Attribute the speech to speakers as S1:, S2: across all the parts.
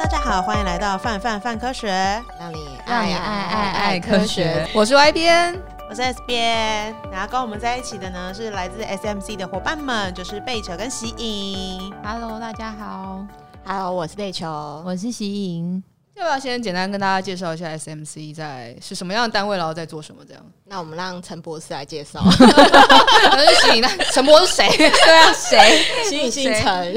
S1: 大家好，欢迎来到范范范科学，
S2: 让你
S3: 爱爱爱，爱科学。我是 Y 边，
S1: 我是 S 边，然后跟我们在一起的呢是来自 SMC 的伙伴们，就是贝球跟喜影。
S3: Hello，大家好。
S2: Hello，我是贝球，
S3: 我是喜颖。
S4: 要不要先简单跟大家介绍一下 SMC 在是什么样的单位，然后在做什么？这样，
S2: 那我们让陈博士来介
S4: 绍。陈博士谁？
S3: 对啊，谁？
S2: 喜颖姓陈。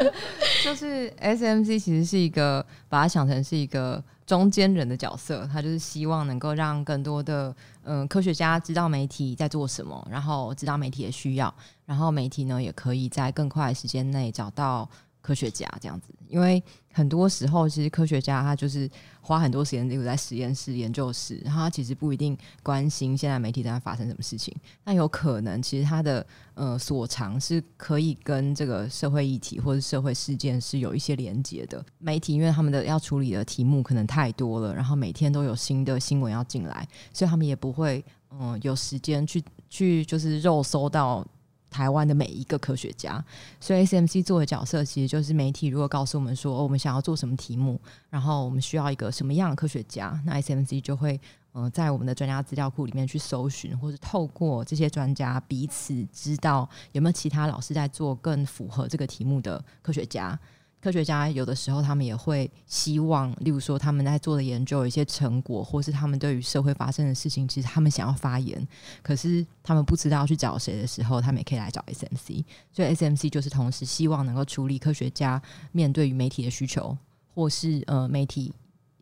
S3: 就是 SMC 其实是一个，把它想成是一个中间人的角色，他就是希望能够让更多的嗯、呃、科学家知道媒体在做什么，然后知道媒体的需要，然后媒体呢也可以在更快的时间内找到。科学家这样子，因为很多时候其实科学家他就是花很多时间留在实验室、研究室，然后他其实不一定关心现在媒体在发生什么事情。那有可能其实他的呃所长是可以跟这个社会议题或者社会事件是有一些连接的。媒体因为他们的要处理的题目可能太多了，然后每天都有新的新闻要进来，所以他们也不会嗯、有时间去去就是肉搜到。台湾的每一个科学家，所以 SMC 做的角色其实就是媒体。如果告诉我们说，我们想要做什么题目，然后我们需要一个什么样的科学家，那 SMC 就会嗯在我们的专家资料库里面去搜寻，或者透过这些专家彼此知道有没有其他老师在做更符合这个题目的科学家。科学家有的时候，他们也会希望，例如说他们在做的研究有一些成果，或是他们对于社会发生的事情，其实他们想要发言，可是他们不知道去找谁的时候，他们也可以来找 SMC。所以 SMC 就是同时希望能够处理科学家面对于媒体的需求，或是呃媒体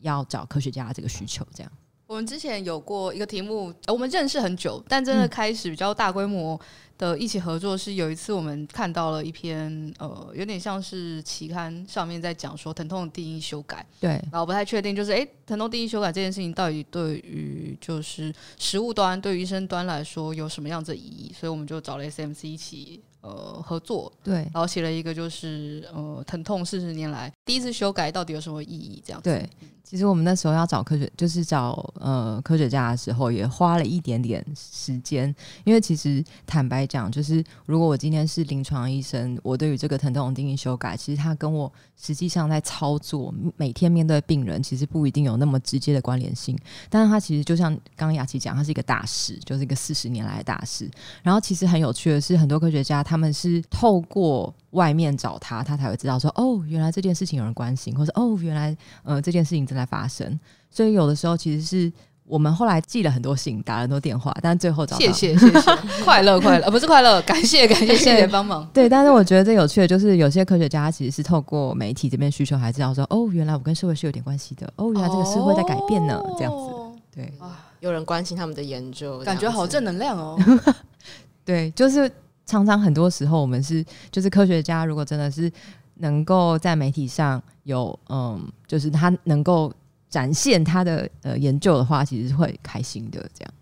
S3: 要找科学家这个需求，这样。
S4: 我们之前有过一个题目，我们认识很久，但真的开始比较大规模的一起合作，是有一次我们看到了一篇呃，有点像是期刊上面在讲说疼痛定义修改，
S3: 对，
S4: 然后不太确定，就是诶，疼痛定义修改这件事情到底对于就是实物端，对于医生端来说有什么样子的意义，所以我们就找了 SMC 一起呃合作，
S3: 对，
S4: 然后写了一个就是呃疼痛四十年来第一次修改到底有什么意义这样子，
S3: 对。其实我们那时候要找科学，就是找呃科学家的时候，也花了一点点时间。因为其实坦白讲，就是如果我今天是临床医生，我对于这个疼痛定义修改，其实它跟我实际上在操作，每天面对病人，其实不一定有那么直接的关联性。但是它其实就像刚刚雅琪讲，它是一个大事，就是一个四十年来的大事。然后其实很有趣的是，很多科学家他们是透过。外面找他，他才会知道说哦，原来这件事情有人关心，或者哦，原来呃这件事情正在发生。所以有的时候其实是我们后来寄了很多信，打了很多电话，但最后找到。
S4: 谢谢谢谢，快乐快乐，不是快乐，感谢感谢谢谢帮忙。
S3: 对，但是我觉得最有趣的就是有些科学家其实是透过媒体这边需求，还知道说哦，原来我跟社会是有点关系的，哦，原来这个社会在改变呢，哦、这样子。对，
S2: 有人关心他们的研究，
S4: 感觉好正能量哦。
S3: 对，就是。常常很多时候，我们是就是科学家，如果真的是能够在媒体上有嗯，就是他能够展现他的呃研究的话，其实是会开心的。这样。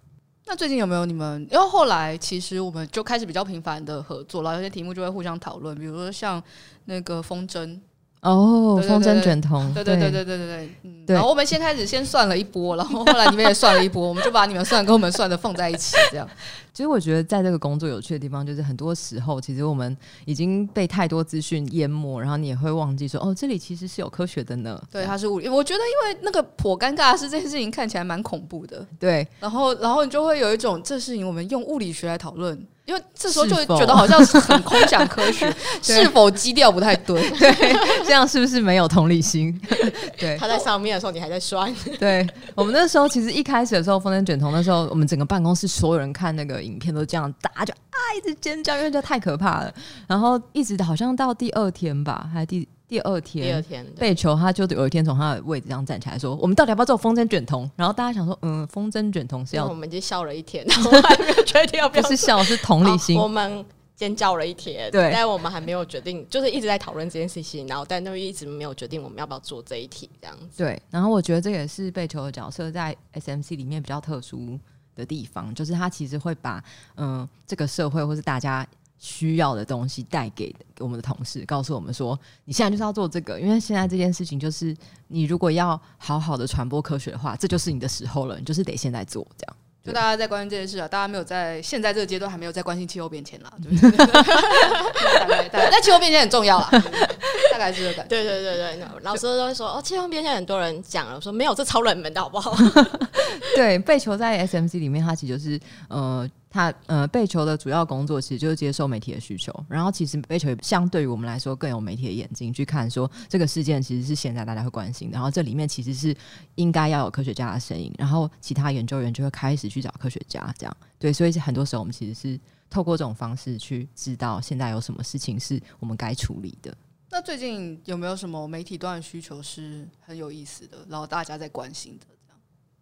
S4: 那最近有没有你们？因为后来其实我们就开始比较频繁的合作，了有些题目就会互相讨论，比如说像那个风筝。
S3: 哦，风筝卷筒，
S4: 对对对对对对对，嗯，然后我们先开始先算了一波，然后后来你们也算了一波，我们就把你们算跟我们算的放在一起，这样。
S3: 其实我觉得在这个工作有趣的地方，就是很多时候其实我们已经被太多资讯淹没，然后你也会忘记说，哦，这里其实是有科学的呢。
S4: 对，它是物理。我觉得因为那个颇尴尬的是这件事情看起来蛮恐怖的，
S3: 对。然
S4: 后，然后你就会有一种这事情我们用物理学来讨论。因为这时候就觉得好像是很空想科学，是否基调不太对？
S3: 对，这样是不是没有同理心？对，
S2: 他在上面的时候，你还在摔。
S3: 对，我们那时候其实一开始的时候，风筝卷筒那时候，我们整个办公室所有人看那个影片都这样大，就啊一直尖叫，因为这太可怕了。然后一直好像到第二天吧，还第。第二天，第二天，被球他就有一天从他的位置上站起来说：“我们到底要不要做风筝卷筒？”然后大家想说：“嗯，风筝卷筒是要……”
S2: 我们已经笑了一天，然后还没有决定要不要。
S3: 不是笑，是同理心。
S2: 我们尖叫了一天，对，但我们还没有决定，就是一直在讨论这件事情，然后但都一直没有决定我们要不要做这一题这样子。
S3: 对，然后我觉得这也是被球的角色在 SMC 里面比较特殊的地方，就是他其实会把嗯这个社会或是大家。需要的东西带给我们的同事，告诉我们说：“你现在就是要做这个，因为现在这件事情就是你如果要好好的传播科学的话，这就是你的时候了，你就是得现在做这样。”
S4: 就大家在关心这件事啊，大家没有在现在这个阶段还没有在关心气候变迁啦。大概大概，但气候变迁很重要啊。大概是这个感觉。
S2: 对对对对，老师都会说哦，气候变迁很多人讲了，我说没有，这超冷门的好不好？
S3: 对，被囚在 SMC 里面，它其实就是呃。他呃，备球的主要工作其实就是接受媒体的需求，然后其实备球相对于我们来说更有媒体的眼睛去看，说这个事件其实是现在大家会关心的，然后这里面其实是应该要有科学家的声音，然后其他研究员就会开始去找科学家，这样对，所以很多时候我们其实是透过这种方式去知道现在有什么事情是我们该处理的。
S4: 那最近有没有什么媒体端的需求是很有意思的，然后大家在关心的？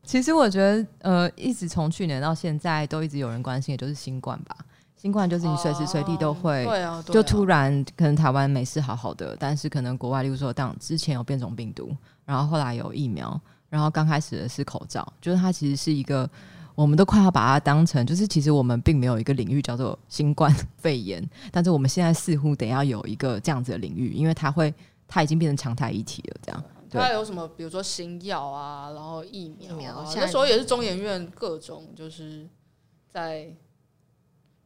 S3: 其实我觉得，呃，一直从去年到现在都一直有人关心，也就是新冠吧。新冠就是你随时随地都会，
S4: 对啊，
S3: 就突然可能台湾没事好好的，但是可能国外，例如说当之前有变种病毒，然后后来有疫苗，然后刚开始的是口罩，就是它其实是一个，我们都快要把它当成，就是其实我们并没有一个领域叫做新冠肺炎，但是我们现在似乎得要有一个这样子的领域，因为它会，它已经变成常态议题了，这样。
S4: 它有什么？比如说新药啊，然后疫苗啊，那时候也是中研院各种就是在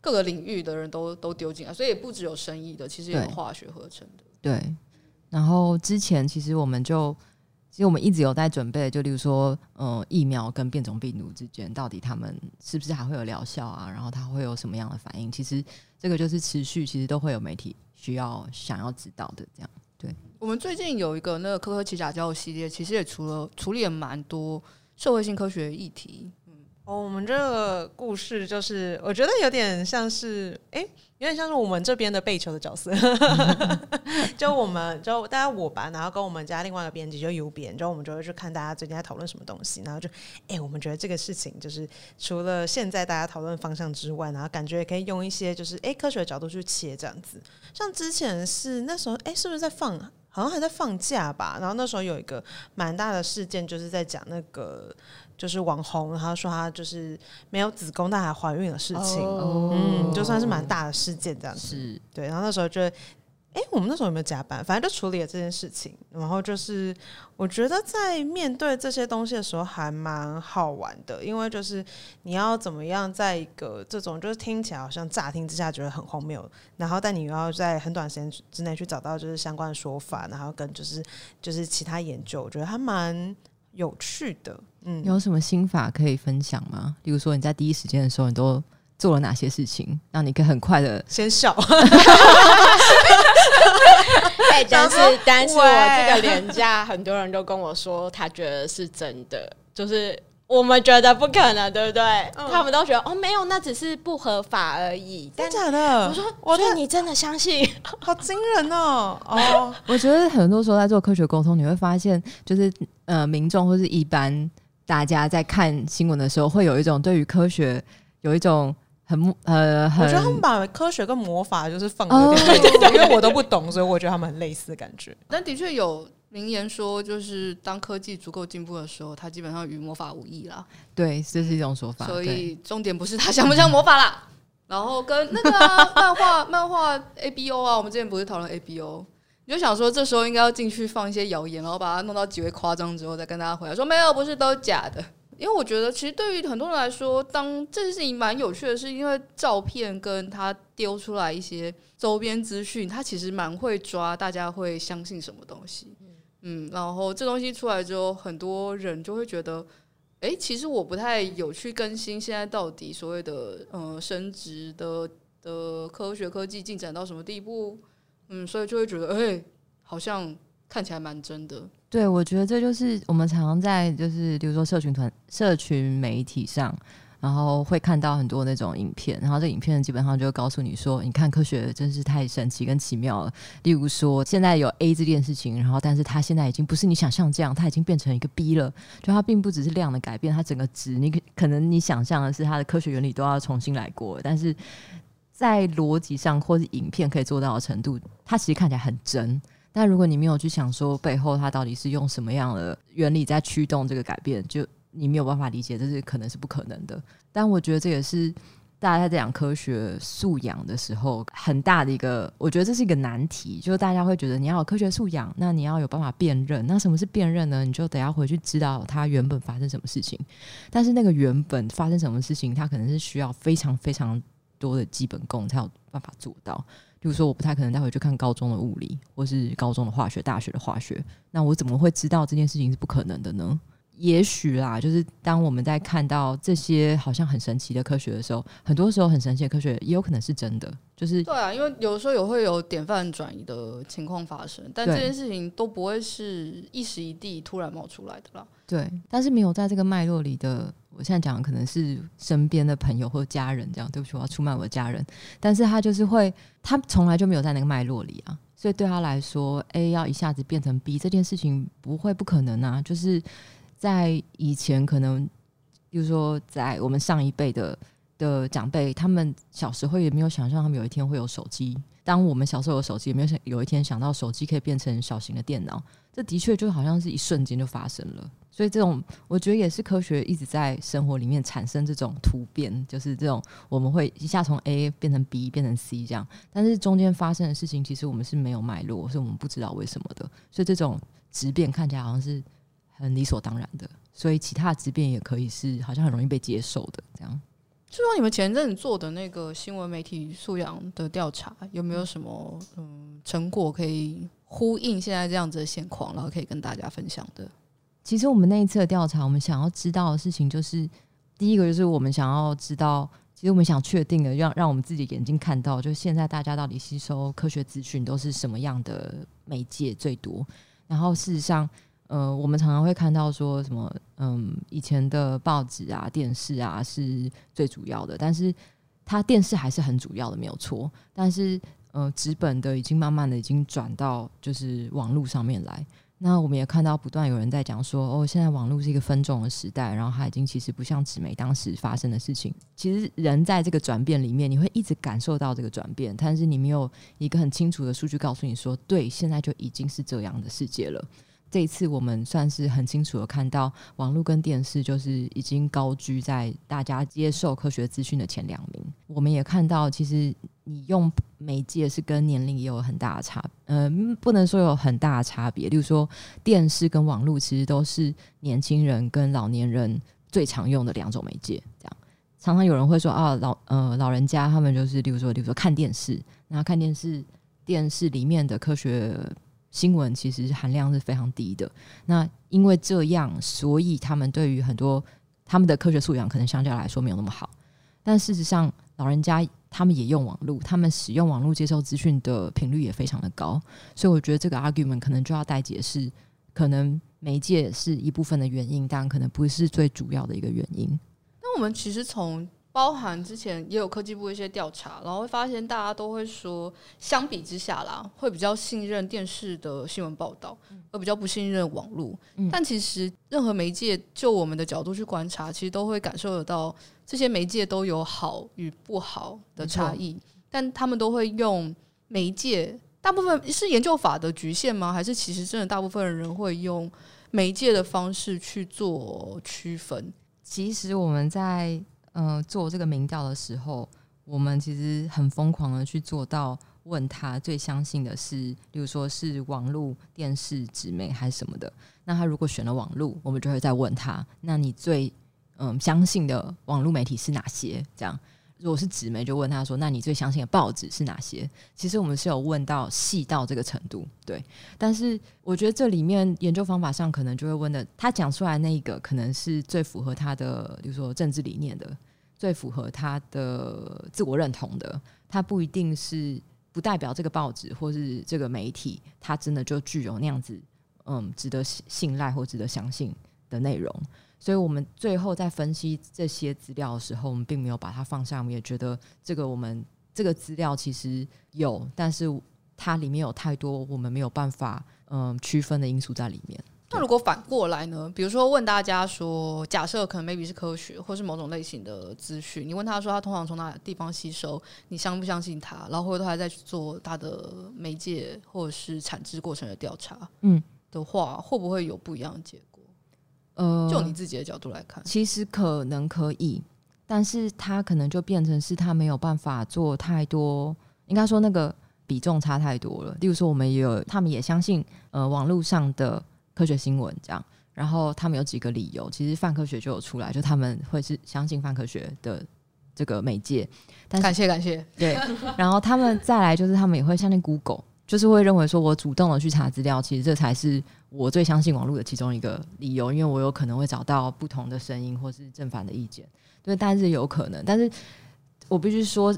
S4: 各个领域的人都都丢进来，所以也不只有生意的，其实也有化学合成的。
S3: 对。对，然后之前其实我们就其实我们一直有在准备，就例如说，呃，疫苗跟变种病毒之间到底他们是不是还会有疗效啊？然后它会有什么样的反应？其实这个就是持续，其实都会有媒体需要想要知道的这样。对，
S4: 我们最近有一个那个科科奇甲胶系列，其实也除了处理了蛮多社会性科学议题。
S1: 哦，我们这个故事就是我觉得有点像是，哎、有点像是我们这边的备球的角色。就我们就大家我吧，然后跟我们家另外一个编辑就邮编，就我们就会去看大家最近在讨论什么东西，然后就，哎、我们觉得这个事情就是除了现在大家讨论方向之外，然后感觉也可以用一些就是哎、科学的角度去切这样子。像之前是那时候，哎、是不是在放？好像还在放假吧。然后那时候有一个蛮大的事件，就是在讲那个就是网红，然后说他就是没有子宫但还怀孕的事情。哦、嗯，就算是蛮大的事件这样子。对。然后那时候就。哎，我们那时候有没有加班？反正就处理了这件事情。然后就是，我觉得在面对这些东西的时候还蛮好玩的，因为就是你要怎么样在一个这种就是听起来好像乍听之下觉得很荒谬，然后但你又要在很短时间之内去找到就是相关的说法，然后跟就是就是其他研究，我觉得还蛮有趣的。嗯，
S3: 有什么心法可以分享吗？例如说你在第一时间的时候，你都做了哪些事情，让你可以很快的
S1: 先笑？
S2: 哎，但是但是我这个廉价，很多人都跟我说，他觉得是真的，就是我们觉得不可能，对不对？嗯、他们都觉得哦，没有，那只是不合法而已。
S1: 真的假的？
S2: 我说，我觉得你真的相信？
S1: 好惊人哦！哦，
S3: 我觉得很多时候在做科学沟通，你会发现，就是呃，民众或是一般大家在看新闻的时候，会有一种对于科学有一种。很呃，很
S1: 我觉得他们把科学跟魔法就是放的有点因为我都不懂，所以我觉得他们很类似的感觉。
S4: 但的确有名言说，就是当科技足够进步的时候，它基本上与魔法无异啦。
S3: 对，这是一种说法。
S4: 所以重点不是它像不像魔法啦，然后跟那个、啊、漫画漫画 A B O 啊，我们之前不是讨论 A B O，你就想说这时候应该要进去放一些谣言，然后把它弄到极为夸张之后，再跟大家回来说没有，不是都假的。因为我觉得，其实对于很多人来说，当这件事情蛮有趣的，是因为照片跟他丢出来一些周边资讯，他其实蛮会抓大家会相信什么东西。嗯，然后这东西出来之后，很多人就会觉得，哎，其实我不太有去更新现在到底所谓的呃生殖的的科学科技进展到什么地步。嗯，所以就会觉得，哎，好像看起来蛮真的。
S3: 对，我觉得这就是我们常常在就是，比如说社群团、社群媒体上，然后会看到很多那种影片，然后这影片基本上就告诉你说，你看科学真是太神奇跟奇妙了。例如说，现在有 A 这件事情，然后但是它现在已经不是你想象这样，它已经变成一个 B 了。就它并不只是量的改变，它整个值，你可可能你想象的是它的科学原理都要重新来过，但是在逻辑上或是影片可以做到的程度，它其实看起来很真。但如果你没有去想说背后它到底是用什么样的原理在驱动这个改变，就你没有办法理解，这是可能是不可能的。但我觉得这也是大家在讲科学素养的时候很大的一个，我觉得这是一个难题，就是大家会觉得你要有科学素养，那你要有办法辨认。那什么是辨认呢？你就得要回去知道它原本发生什么事情。但是那个原本发生什么事情，它可能是需要非常非常多的基本功才有办法做到。比如说，我不太可能带回去看高中的物理，或是高中的化学、大学的化学。那我怎么会知道这件事情是不可能的呢？也许啦，就是当我们在看到这些好像很神奇的科学的时候，很多时候很神奇的科学也有可能是真的。就是
S4: 对啊，因为有时候也会有典范转移的情况发生，但这件事情都不会是一时一地突然冒出来的啦。
S3: 对，但是没有在这个脉络里的，我现在讲的可能是身边的朋友或家人这样。对不起，我要出卖我的家人。但是他就是会，他从来就没有在那个脉络里啊，所以对他来说，A 要一下子变成 B 这件事情不会不可能啊，就是。在以前，可能，比如说，在我们上一辈的的长辈，他们小时候也没有想象他们有一天会有手机。当我们小时候有手机，也没有想有一天想到手机可以变成小型的电脑。这的确就好像是一瞬间就发生了。所以，这种我觉得也是科学一直在生活里面产生这种突变，就是这种我们会一下从 A 变成 B 变成 C 这样。但是中间发生的事情，其实我们是没有脉络，是我们不知道为什么的。所以，这种质变看起来好像是。很理所当然的，所以其他的质变也可以是好像很容易被接受的这样。
S4: 就说你们前阵子做的那个新闻媒体素养的调查，有没有什么嗯成果可以呼应现在这样子的现况，然后可以跟大家分享的？
S3: 其实我们那一次的调查，我们想要知道的事情就是，第一个就是我们想要知道，其实我们想确定的，让让我们自己眼睛看到，就现在大家到底吸收科学资讯都是什么样的媒介最多，然后事实上。呃，我们常常会看到说什么，嗯，以前的报纸啊、电视啊是最主要的，但是它电视还是很主要的，没有错。但是，呃，纸本的已经慢慢的已经转到就是网络上面来。那我们也看到不断有人在讲说，哦，现在网络是一个分众的时代，然后它已经其实不像纸媒当时发生的事情。其实人在这个转变里面，你会一直感受到这个转变，但是你没有一个很清楚的数据告诉你说，对，现在就已经是这样的世界了。这一次我们算是很清楚的看到，网络跟电视就是已经高居在大家接受科学资讯的前两名。我们也看到，其实你用媒介是跟年龄也有很大的差，嗯，不能说有很大的差别。例如说，电视跟网络其实都是年轻人跟老年人最常用的两种媒介。这样，常常有人会说啊，老呃老人家他们就是，例如说，例如说看电视，那看电视，电视里面的科学。新闻其实含量是非常低的。那因为这样，所以他们对于很多他们的科学素养可能相较来说没有那么好。但事实上，老人家他们也用网络，他们使用网络接受资讯的频率也非常的高。所以我觉得这个 argument 可能就要待解释，可能媒介是一部分的原因，但可能不是最主要的一个原因。
S4: 那我们其实从包含之前也有科技部一些调查，然后会发现大家都会说，相比之下啦，会比较信任电视的新闻报道，而比较不信任网络。嗯。但其实任何媒介，就我们的角度去观察，其实都会感受得到，这些媒介都有好与不好的差异。但他们都会用媒介，大部分是研究法的局限吗？还是其实真的大部分人会用媒介的方式去做区分？
S3: 其实我们在。嗯、做这个民调的时候，我们其实很疯狂的去做到问他最相信的是，例如说是网络、电视、纸媒还是什么的。那他如果选了网络，我们就会再问他，那你最嗯、相信的网络媒体是哪些？这样，如果是纸媒，就问他说，那你最相信的报纸是哪些？其实我们是有问到细到这个程度，对。但是我觉得这里面研究方法上可能就会问的，他讲出来那一个可能是最符合他的，比如说政治理念的。最符合他的自我认同的，他不一定是不代表这个报纸或是这个媒体，他真的就具有那样子嗯值得信赖或值得相信的内容。所以我们最后在分析这些资料的时候，我们并没有把它放下，我们也觉得这个我们这个资料其实有，但是它里面有太多我们没有办法嗯区分的因素在里面。
S4: 那如果反过来呢？比如说问大家说，假设可能 maybe 是科学或是某种类型的资讯，你问他说他通常从哪地方吸收，你相不相信他？然后回头他还在去做他的媒介或者是产制过程的调查，嗯的话，会不会有不一样的结果？呃，就你自己的角度来看，
S3: 其实可能可以，但是他可能就变成是他没有办法做太多，应该说那个比重差太多了。例如说，我们也有，他们也相信，呃，网络上的。科学新闻这样，然后他们有几个理由，其实泛科学就有出来，就他们会是相信泛科学的这个媒介。
S4: 但感谢感谢。
S3: 对，然后他们再来就是他们也会相信 Google，就是会认为说我主动的去查资料，其实这才是我最相信网络的其中一个理由，因为我有可能会找到不同的声音或是正反的意见。对，但是有可能，但是我必须说，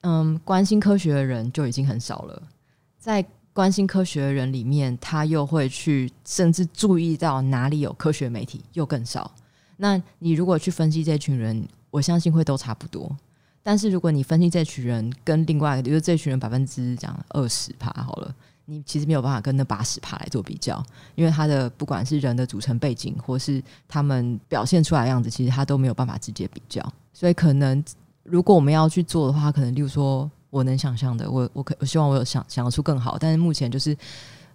S3: 嗯，关心科学的人就已经很少了，在关心科学的人里面，他又会去甚至注意到哪里有科学媒体又更少。那你如果去分析这群人，我相信会都差不多。但是如果你分析这群人跟另外一个，比如这群人百分之讲二十趴好了，你其实没有办法跟那八十趴来做比较，因为他的不管是人的组成背景，或是他们表现出来的样子，其实他都没有办法直接比较。所以可能如果我们要去做的话，可能例如说我能想象的，我我可我希望我有想想得出更好，但是目前就是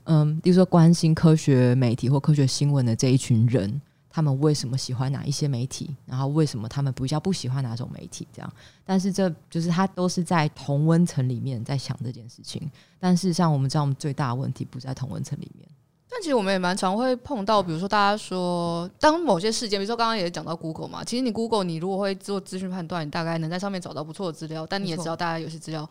S3: 嗯，例如说关心科学媒体或科学新闻的这一群人。他们为什么喜欢哪一些媒体？然后为什么他们比较不喜欢哪种媒体？这样，但是这就是他都是在同温层里面在想这件事情。但事实上，我们知道我们最大的问题不在同温层里面。
S4: 但其实我们也蛮常会碰到，比如说大家说，当某些事件，比如说刚刚也讲到 Google 嘛，其实你 Google 你如果会做资讯判断，你大概能在上面找到不错的资料，但你也知道大家有些资料。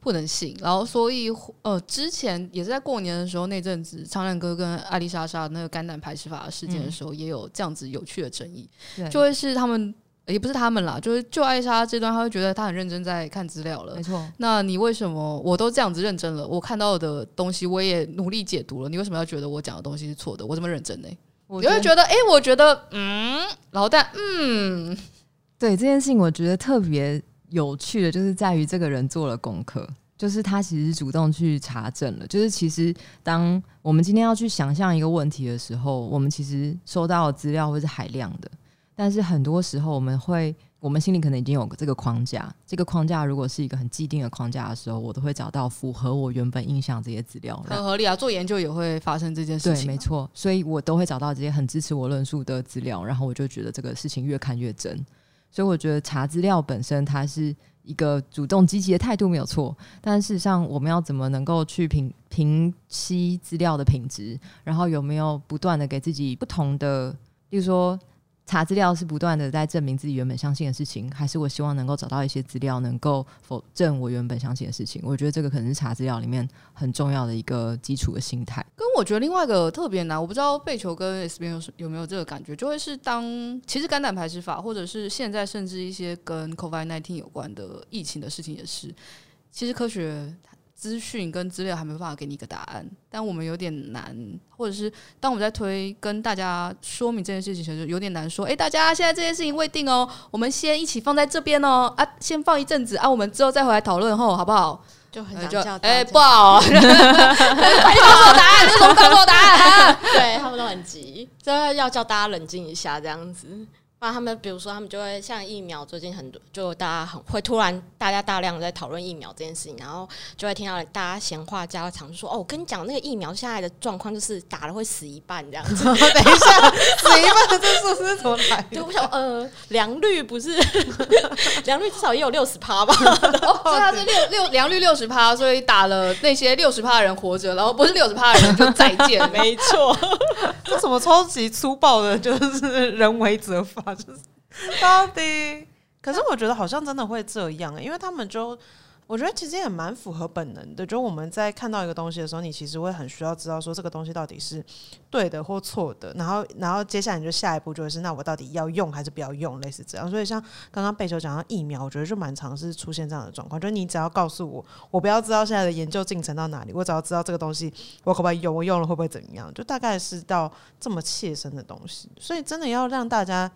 S4: 不能信，然后所以呃，之前也是在过年的时候那阵子，苍亮哥跟艾丽莎莎那个肝胆排石法的事件的时候，嗯、也有这样子有趣的争议，对就会是他们也不是他们啦，就是就艾丽莎这段，他会觉得他很认真在看资料了，没错。那你为什么我都这样子认真了，我看到的东西我也努力解读了，你为什么要觉得我讲的东西是错的？我这么认真呢？我就会觉得，哎、欸，我觉得，嗯，然后但嗯，
S3: 对这件事情，我觉得特别。有趣的就是在于这个人做了功课，就是他其实主动去查证了。就是其实当我们今天要去想象一个问题的时候，我们其实收到的资料会是海量的，但是很多时候我们会，我们心里可能已经有这个框架。这个框架如果是一个很既定的框架的时候，我都会找到符合我原本印象这些资料。
S4: 很合理啊，做研究也会发生这件事情。
S3: 对，没错，所以我都会找到这些很支持我论述的资料，然后我就觉得这个事情越看越真。所以我觉得查资料本身它是一个主动积极的态度没有错，但事实上我们要怎么能够去评评析资料的品质，然后有没有不断的给自己不同的，例如说。查资料是不断的在证明自己原本相信的事情，还是我希望能够找到一些资料能够否证我原本相信的事情？我觉得这个可能是查资料里面很重要的一个基础的心态。
S4: 跟我觉得另外一个特别难，我不知道贝球跟 S 编有有没有这个感觉，就会是当其实肝胆排石法，或者是现在甚至一些跟 COVID-19 有关的疫情的事情也是，其实科学。资讯跟资料还没办法给你一个答案，但我们有点难，或者是当我们在推跟大家说明这件事情的时候，有点难说。哎、欸，大家现在这件事情未定哦，我们先一起放在这边哦，啊，先放一阵子啊，我们之后再回来讨论后，好不好？
S2: 就很想叫
S4: 哎、欸，不好，快告诉我答案，为什么告诉我答案？
S2: 对他们都很急，就要叫大家冷静一下，这样子。不然他们，比如说，他们就会像疫苗，最近很多，就大家很会突然，大家大量在讨论疫苗这件事情，然后就会听到大家闲话家常，说：“哦，我跟你讲，那个疫苗现在的状况就是打了会死一半这样子。”等
S1: 一下，死一半这数是怎么来的？
S2: 就不想呃，良率不是良率至少也有六十趴吧？
S4: 哦，所以他是六六良率六十趴，所以打了那些六十趴的人活着，然后不是六十趴的人就再见。
S2: 没错，
S1: 这什么超级粗暴的，就是人为责罚。到底，可是我觉得好像真的会这样，因为他们就，我觉得其实也蛮符合本能的。就我们在看到一个东西的时候，你其实会很需要知道说这个东西到底是对的或错的，然后，然后接下来你就下一步就是，那我到底要用还是不要用，类似这样。所以像刚刚贝球讲到疫苗，我觉得就蛮常是出现这样的状况，就你只要告诉我，我不要知道现在的研究进程到哪里，我只要知道这个东西我可不可以用，我用了会不会怎么样，就大概是到这么切身的东西。所以真的要让大家。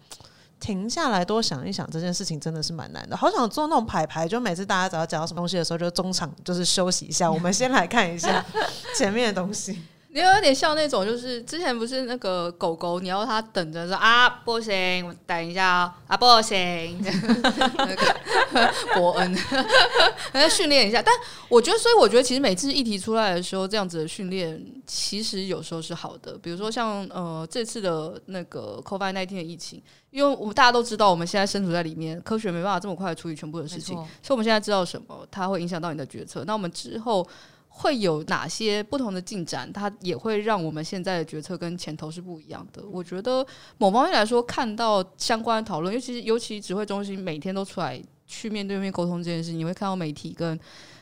S1: 停下来多想一想，这件事情真的是蛮难的。好想做那种排排，就每次大家只要讲到什么东西的时候，就中场就是休息一下，我们先来看一下前面的东西。
S4: 你有点像那种，就是之前不是那个狗狗，你要它等着说啊，不行，我等一下哦，啊，不行，那个伯恩，要训练一下。但我觉得，所以我觉得，其实每次议题出来的时候，这样子的训练，其实有时候是好的。比如说像呃这次的那个 COVID-19 的疫情，因为我们大家都知道，我们现在身处在里面，科学没办法这么快处理全部的事情，所以我们现在知道什么，它会影响到你的决策。那我们之后。会有哪些不同的进展？它也会让我们现在的决策跟前头是不一样的。我觉得某方面来说，看到相关的讨论，尤其是尤其指挥中心每天都出来去面对面沟通这件事，你会看到媒体跟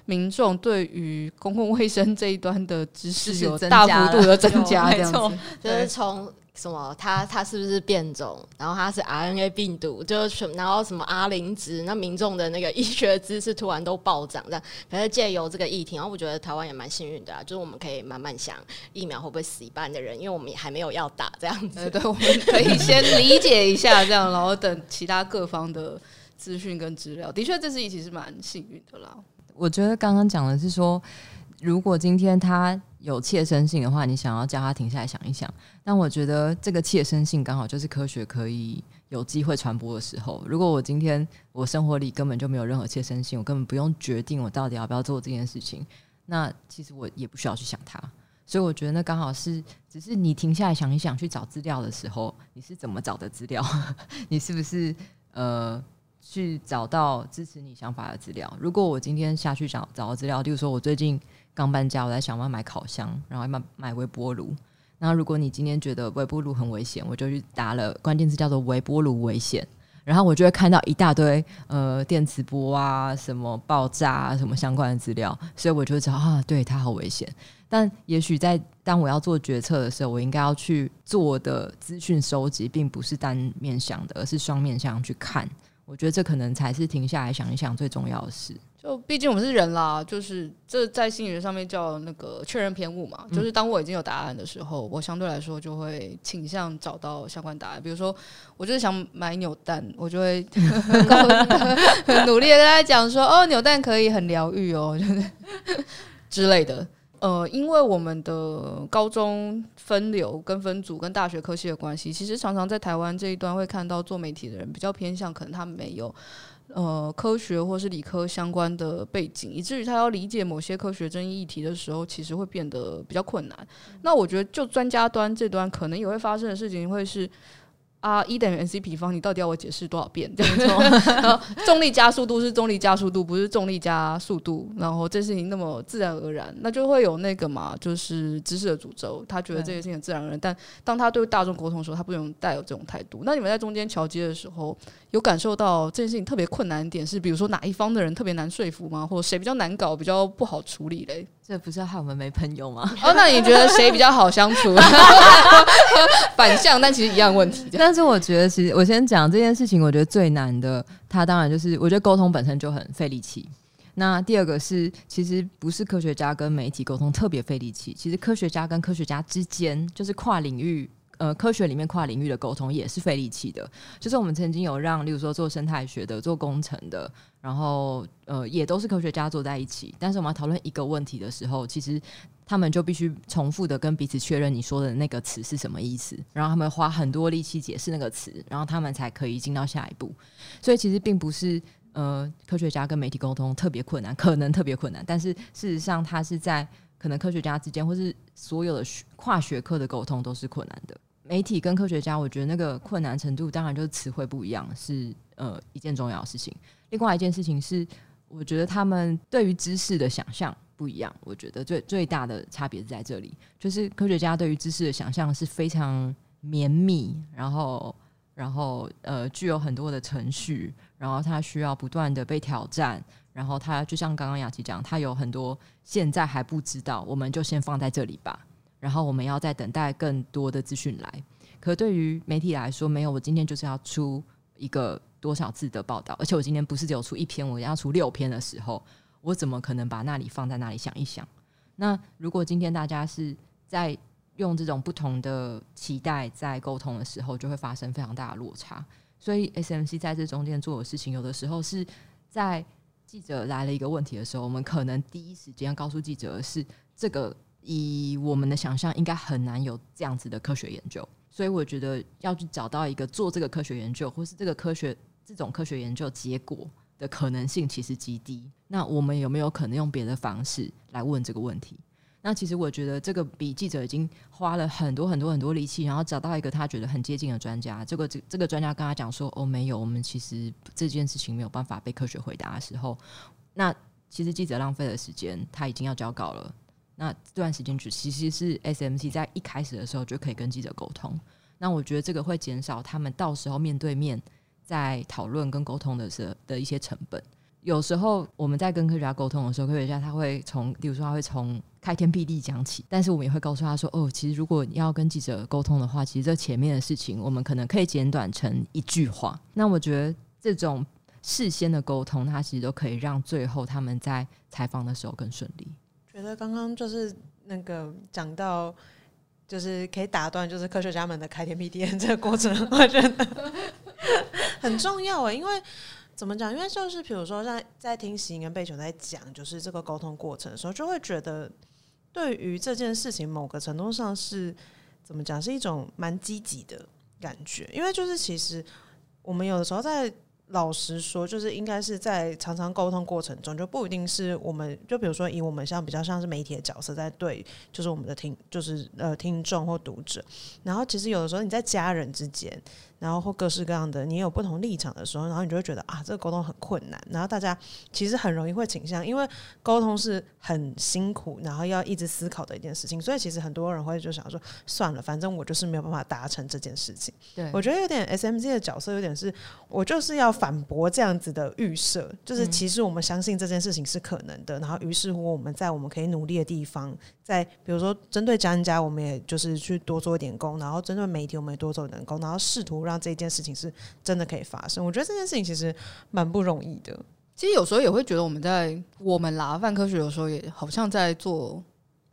S4: 民众对于公共卫生这一端的知识有大幅度的增加，这样子，
S2: 就是从。什么？他他是不是变种？然后他是 RNA 病毒，就是然后什么阿林值？那民众的那个医学知识突然都暴涨，这样。可是借由这个议题，然后我觉得台湾也蛮幸运的啊，就是我们可以慢慢想疫苗会不会死一半的人，因为我们也还没有要打这样子。
S4: 对，我们可以先理解一下这样，然后等其他各方的资讯跟资料。的确，这次议题是蛮幸运的啦。
S3: 我觉得刚刚讲的是说，如果今天他。有切身性的话，你想要叫他停下来想一想。但我觉得这个切身性刚好就是科学可以有机会传播的时候。如果我今天我生活里根本就没有任何切身性，我根本不用决定我到底要不要做这件事情，那其实我也不需要去想它。所以我觉得那刚好是，只是你停下来想一想，去找资料的时候，你是怎么找的资料？你是不是呃去找到支持你想法的资料？如果我今天下去找找到资料，例如说我最近。刚搬家，我在想办法买烤箱，然后买买微波炉。那如果你今天觉得微波炉很危险，我就去打了关键词叫做微波炉危险，然后我就会看到一大堆呃电磁波啊、什么爆炸啊、什么相关的资料，所以我就会知道啊，对，它好危险。但也许在当我要做决策的时候，我应该要去做的资讯收集，并不是单面向的，而是双面向去看。我觉得这可能才是停下来想一想最重要的事。
S4: 就毕竟我们是人啦，就是这在心理学上面叫那个确认偏误嘛。就是当我已经有答案的时候，我相对来说就会倾向找到相关答案。比如说，我就是想买扭蛋，我就会很努力的跟他讲说：“哦，扭蛋可以很疗愈哦，就是之类的。”呃，因为我们的高中分流跟分组跟大学科系的关系，其实常常在台湾这一端会看到做媒体的人比较偏向，可能他没有。呃，科学或是理科相关的背景，以至于他要理解某些科学争议议题的时候，其实会变得比较困难。那我觉得，就专家端这端，可能也会发生的事情会是。啊，一等于 MC 平方，你到底要我解释多少遍？这样子，然后重力加速度是重力加速度，不是重力加速度。然后这事情那么自然而然，那就会有那个嘛，就是知识的诅咒。他觉得这件事情自然而然，但当他对大众沟通的时候，他不能带有这种态度。那你们在中间桥接的时候，有感受到这件事情特别困难的点是，比如说哪一方的人特别难说服吗？或者谁比较难搞，比较不好处理嘞？
S3: 这不是要害我们没朋友吗？
S4: 哦，那你觉得谁比较好相处？反向，但其实一样问题。
S3: 但是我觉得，其实我先讲这件事情，我觉得最难的，它当然就是我觉得沟通本身就很费力气。那第二个是，其实不是科学家跟媒体沟通特别费力气，其实科学家跟科学家之间就是跨领域。呃，科学里面跨领域的沟通也是费力气的。就是我们曾经有让，例如说做生态学的、做工程的，然后呃，也都是科学家坐在一起。但是我们要讨论一个问题的时候，其实他们就必须重复的跟彼此确认你说的那个词是什么意思，然后他们花很多力气解释那个词，然后他们才可以进到下一步。所以其实并不是呃，科学家跟媒体沟通特别困难，可能特别困难，但是事实上，它是在可能科学家之间，或是所有的跨学科的沟通都是困难的。媒体跟科学家，我觉得那个困难程度，当然就是词汇不一样，是呃一件重要的事情。另外一件事情是，我觉得他们对于知识的想象不一样。我觉得最最大的差别是在这里，就是科学家对于知识的想象是非常绵密，然后然后呃具有很多的程序，然后它需要不断的被挑战，然后它就像刚刚雅琪讲，它有很多现在还不知道，我们就先放在这里吧。然后我们要再等待更多的资讯来。可对于媒体来说，没有，我今天就是要出一个多少字的报道，而且我今天不是只有出一篇，我要出六篇的时候，我怎么可能把那里放在那里想一想？那如果今天大家是在用这种不同的期待在沟通的时候，就会发生非常大的落差。所以 SMC 在这中间做的事情，有的时候是在记者来了一个问题的时候，我们可能第一时间要告诉记者的是这个。以我们的想象，应该很难有这样子的科学研究，所以我觉得要去找到一个做这个科学研究，或是这个科学这种科学研究结果的可能性，其实极低。那我们有没有可能用别的方式来问这个问题？那其实我觉得这个比记者已经花了很多很多很多力气，然后找到一个他觉得很接近的专家。这个这这个专家跟他讲说：“哦，没有，我们其实这件事情没有办法被科学回答的时候，那其实记者浪费了时间，他已经要交稿了。”那这段时间就其实是 SMC 在一开始的时候就可以跟记者沟通。那我觉得这个会减少他们到时候面对面在讨论跟沟通的时候的一些成本。有时候我们在跟科学家沟通的时候，科学家他会从，比如说他会从开天辟地讲起，但是我们也会告诉他说，哦，其实如果你要跟记者沟通的话，其实这前面的事情，我们可能可以简短成一句话。那我觉得这种事先的沟通，它其实都可以让最后他们在采访的时候更顺利。
S1: 觉得刚刚就是那个讲到，就是可以打断，就是科学家们的开天辟地这个过程，我觉得 很重要诶，因为。怎么讲？因为就是比如说，在在听喜跟贝球在讲，就是这个沟通过程的时候，就会觉得对于这件事情，某个程度上是怎么讲，是一种蛮积极的感觉。因为就是其实我们有的时候在。老实说，就是应该是在常常沟通过程中，就不一定是我们就比如说以我们像比较像是媒体的角色在对，就是我们的听就是呃听众或读者。然后其实有的时候你在家人之间，然后或各式各样的你有不同立场的时候，然后你就会觉得啊，这个沟通很困难。然后大家其实很容易会倾向，因为沟通是很辛苦，然后要一直思考的一件事情，所以其实很多人会就想说，算了，反正我就是没有办法达成这件事情。
S3: 对，
S1: 我觉得有点 SMG 的角色有点是我就是要。反驳这样子的预设，就是其实我们相信这件事情是可能的，嗯、然后于是乎我们在我们可以努力的地方，在比如说针对家人家，我们也就是去多做一点工，然后针对媒体，我们也多做点工，然后试图让这件事情是真的可以发生。我觉得这件事情其实蛮不容易的。
S4: 其实有时候也会觉得我们在我们啦，范科学有时候也好像在做。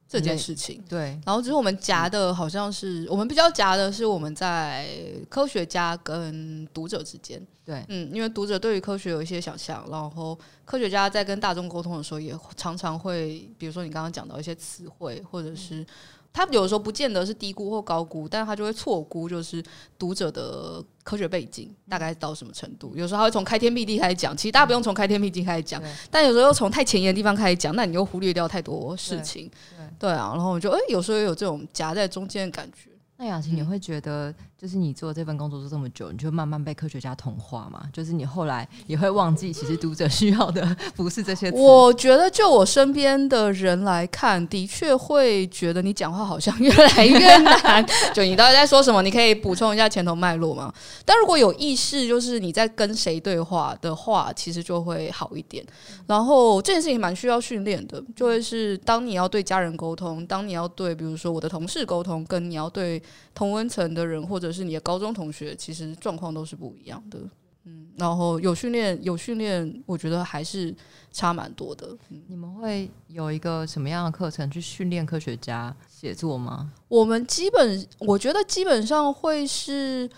S4: 这件事情。
S3: 对，
S4: 然后只是我们夹的好像是我们比较夹的是我们在科学家跟读者之间，
S3: 对，
S4: 嗯，因为读者对于科学有一些想象，然后科学家在跟大众沟通的时候也常常会，比如说你刚刚讲到一些词汇，或者是。他有的时候不见得是低估或高估，但是他就会错估，就是读者的科学背景大概到什么程度。有时候他会从开天辟地开始讲，其实大家不用从开天辟地开始讲，但有时候又从太前沿的地方开始讲，那你又忽略掉太多事情。对，对啊，然后我就诶、欸，有时候有这种夹在中间的感觉。
S3: 那雅琴，你会觉得就是你做这份工作做这么久，你就慢慢被科学家同化嘛？就是你后来也会忘记，其实读者需要的不是这些。
S4: 我觉得，就我身边的人来看，的确会觉得你讲话好像越来越难。就你到底在说什么？你可以补充一下前头脉络吗？但如果有意识，就是你在跟谁对话的话，其实就会好一点。然后这件事情蛮需要训练的，就会是当你要对家人沟通，当你要对比如说我的同事沟通，跟你要对。同温层的人，或者是你的高中同学，其实状况都是不一样的。嗯，然后有训练，有训练，我觉得还是差蛮多的。嗯，
S3: 你们会有一个什么样的课程去训练科学家写作吗？
S4: 我们基本，我觉得基本上会是。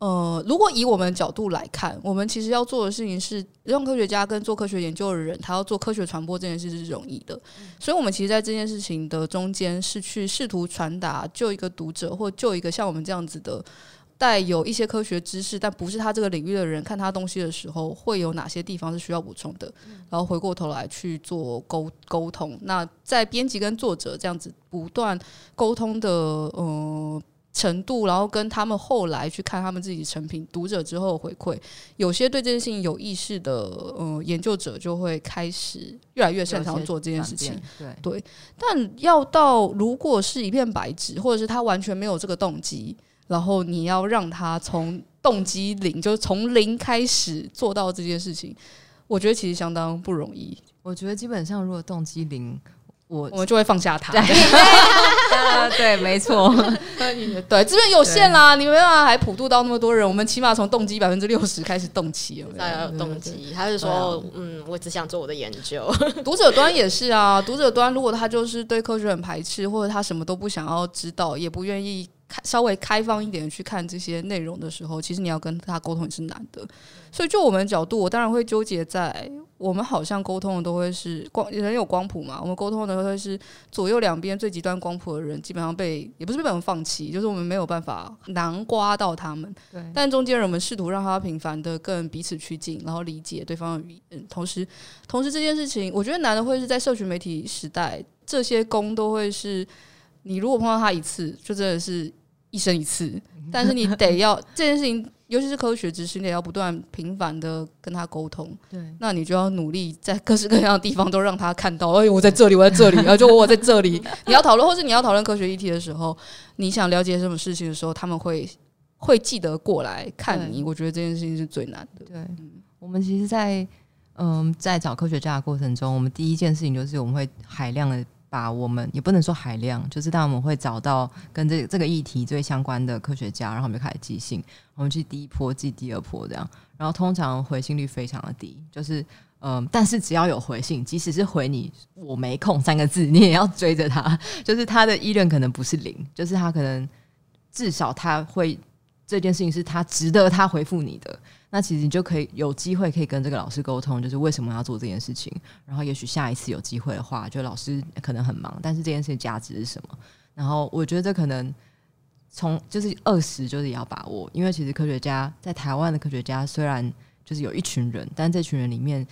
S4: 呃，如果以我们角度来看，我们其实要做的事情是让科学家跟做科学研究的人，他要做科学传播这件事是容易的。所以，我们其实，在这件事情的中间，是去试图传达，就一个读者或就一个像我们这样子的带有一些科学知识，但不是他这个领域的人，看他东西的时候，会有哪些地方是需要补充的，然后回过头来去做沟沟通。那在编辑跟作者这样子不断沟通的，呃。程度，然后跟他们后来去看他们自己成品，读者之后回馈，有些对这件事情有意识的，呃，研究者就会开始越来越擅长做这件事情。
S3: 对
S4: 对，但要到如果是一片白纸，或者是他完全没有这个动机，然后你要让他从动机零，就是从零开始做到这件事情，我觉得其实相当不容易。
S3: 我觉得基本上如果动机零。我
S4: 我们就会放下他。
S3: 对，没错，
S4: 对，资源有限啦，你没办法还普渡到那么多人。我们起码从动机百分之六十开始动起，
S2: 大家有动机。他是说，嗯，我只想做我的研究。
S4: 读者端也是啊，读者端如果他就是对科学很排斥，或者他什么都不想要知道，也不愿意开。稍微开放一点去看这些内容的时候，其实你要跟他沟通也是难的。所以就我们的角度，我当然会纠结在我们好像沟通的都会是光人有光谱嘛，我们沟通的都会是左右两边最极端光谱的人，基本上被也不是被我们放弃，就是我们没有办法难刮到他们。
S3: 对。
S4: 但中间人我们试图让他频繁的更彼此趋近，然后理解对方的语言。同时，同时这件事情，我觉得难的会是在社群媒体时代，这些功都会是你如果碰到他一次，就真的是。一生一次，但是你得要这件事情，尤其是科学知识，你得要不断频繁的跟他沟通。
S3: 对，
S4: 那你就要努力在各式各样的地方都让他看到，哎，我在这里，我在这里，然 后就我在这里。你要讨论，或是你要讨论科学议题的时候，你想了解什么事情的时候，他们会会记得过来看你。我觉得这件事情是最难的。
S3: 对，嗯、我们其实在，在嗯，在找科学家的过程中，我们第一件事情就是我们会海量的把我们也不能说海量，就是当我们会找到跟这这个议题最相关的科学家，然后我们就开始寄信，我们去第一波寄第二波这样，然后通常回信率非常的低，就是。嗯，但是只要有回信，即使是回你“我没空”三个字，你也要追着他。就是他的意愿可能不是零，就是他可能至少他会这件事情是他值得他回复你的。那其实你就可以有机会可以跟这个老师沟通，就是为什么要做这件事情。然后也许下一次有机会的话，就老师可能很忙，但是这件事情价值是什么？然后我觉得这可能从就是二十就是也要把握，因为其实科学家在台湾的科学家虽然就是有一群人，但这群人里面。